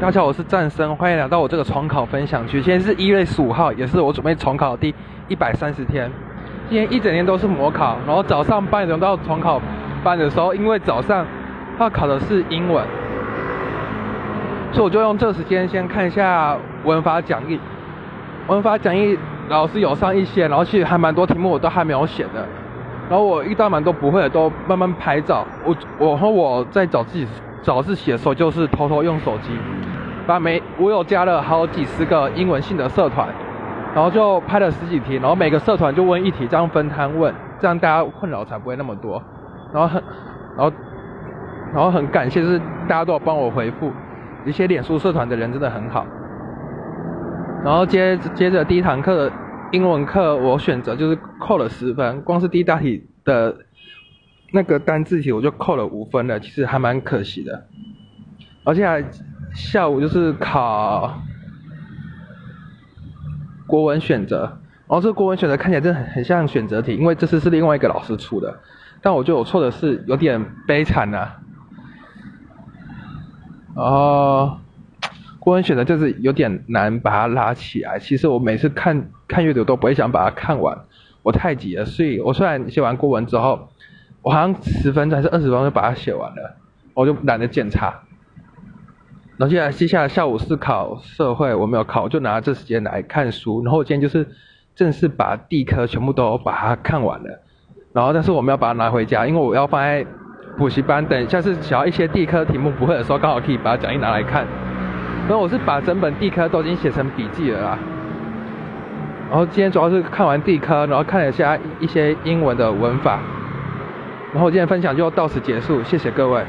大家好，我是战生，欢迎来到我这个重考分享区。今天是一月十五号，也是我准备重考的第一百三十天。今天一整天都是模考，然后早上八点钟到重考班的时候，因为早上要考的是英文，所以我就用这时间先看一下文法讲义。文法讲义老师有上一些，然后其实还蛮多题目我都还没有写的。然后我遇到蛮多不会的，都慢慢拍照。我我和我在找自己。早自习的时候，就是偷偷用手机，把每我有加了好几十个英文性的社团，然后就拍了十几题，然后每个社团就问一题，这样分摊问，这样大家困扰才不会那么多。然后很，然后，然后很感谢，就是大家都有帮我回复，一些脸书社团的人真的很好。然后接接着第一堂课的英文课，我选择就是扣了十分，光是第一大题的。那个单字题我就扣了五分了，其实还蛮可惜的。而且下午就是考国文选择，然后这个国文选择看起来真的很很像选择题，因为这次是另外一个老师出的，但我觉得我错的是有点悲惨呐。然后国文选择就是有点难把它拉起来，其实我每次看看阅读都不会想把它看完，我太急了，所以我虽然写完国文之后。我好像十分钟还是二十分钟就把它写完了，我就懒得检查。然后接下来接下来下午是考社会，我没有考，我就拿这时间来看书。然后我今天就是正式把地科全部都把它看完了。然后但是我们要把它拿回家，因为我要放在补习班，等下次想要一些地科题目不会的时候，刚好可以把讲义拿来看。然后我是把整本地科都已经写成笔记了啦。然后今天主要是看完地科，然后看了一下一些英文的文法。然后今天分享就到此结束，谢谢各位。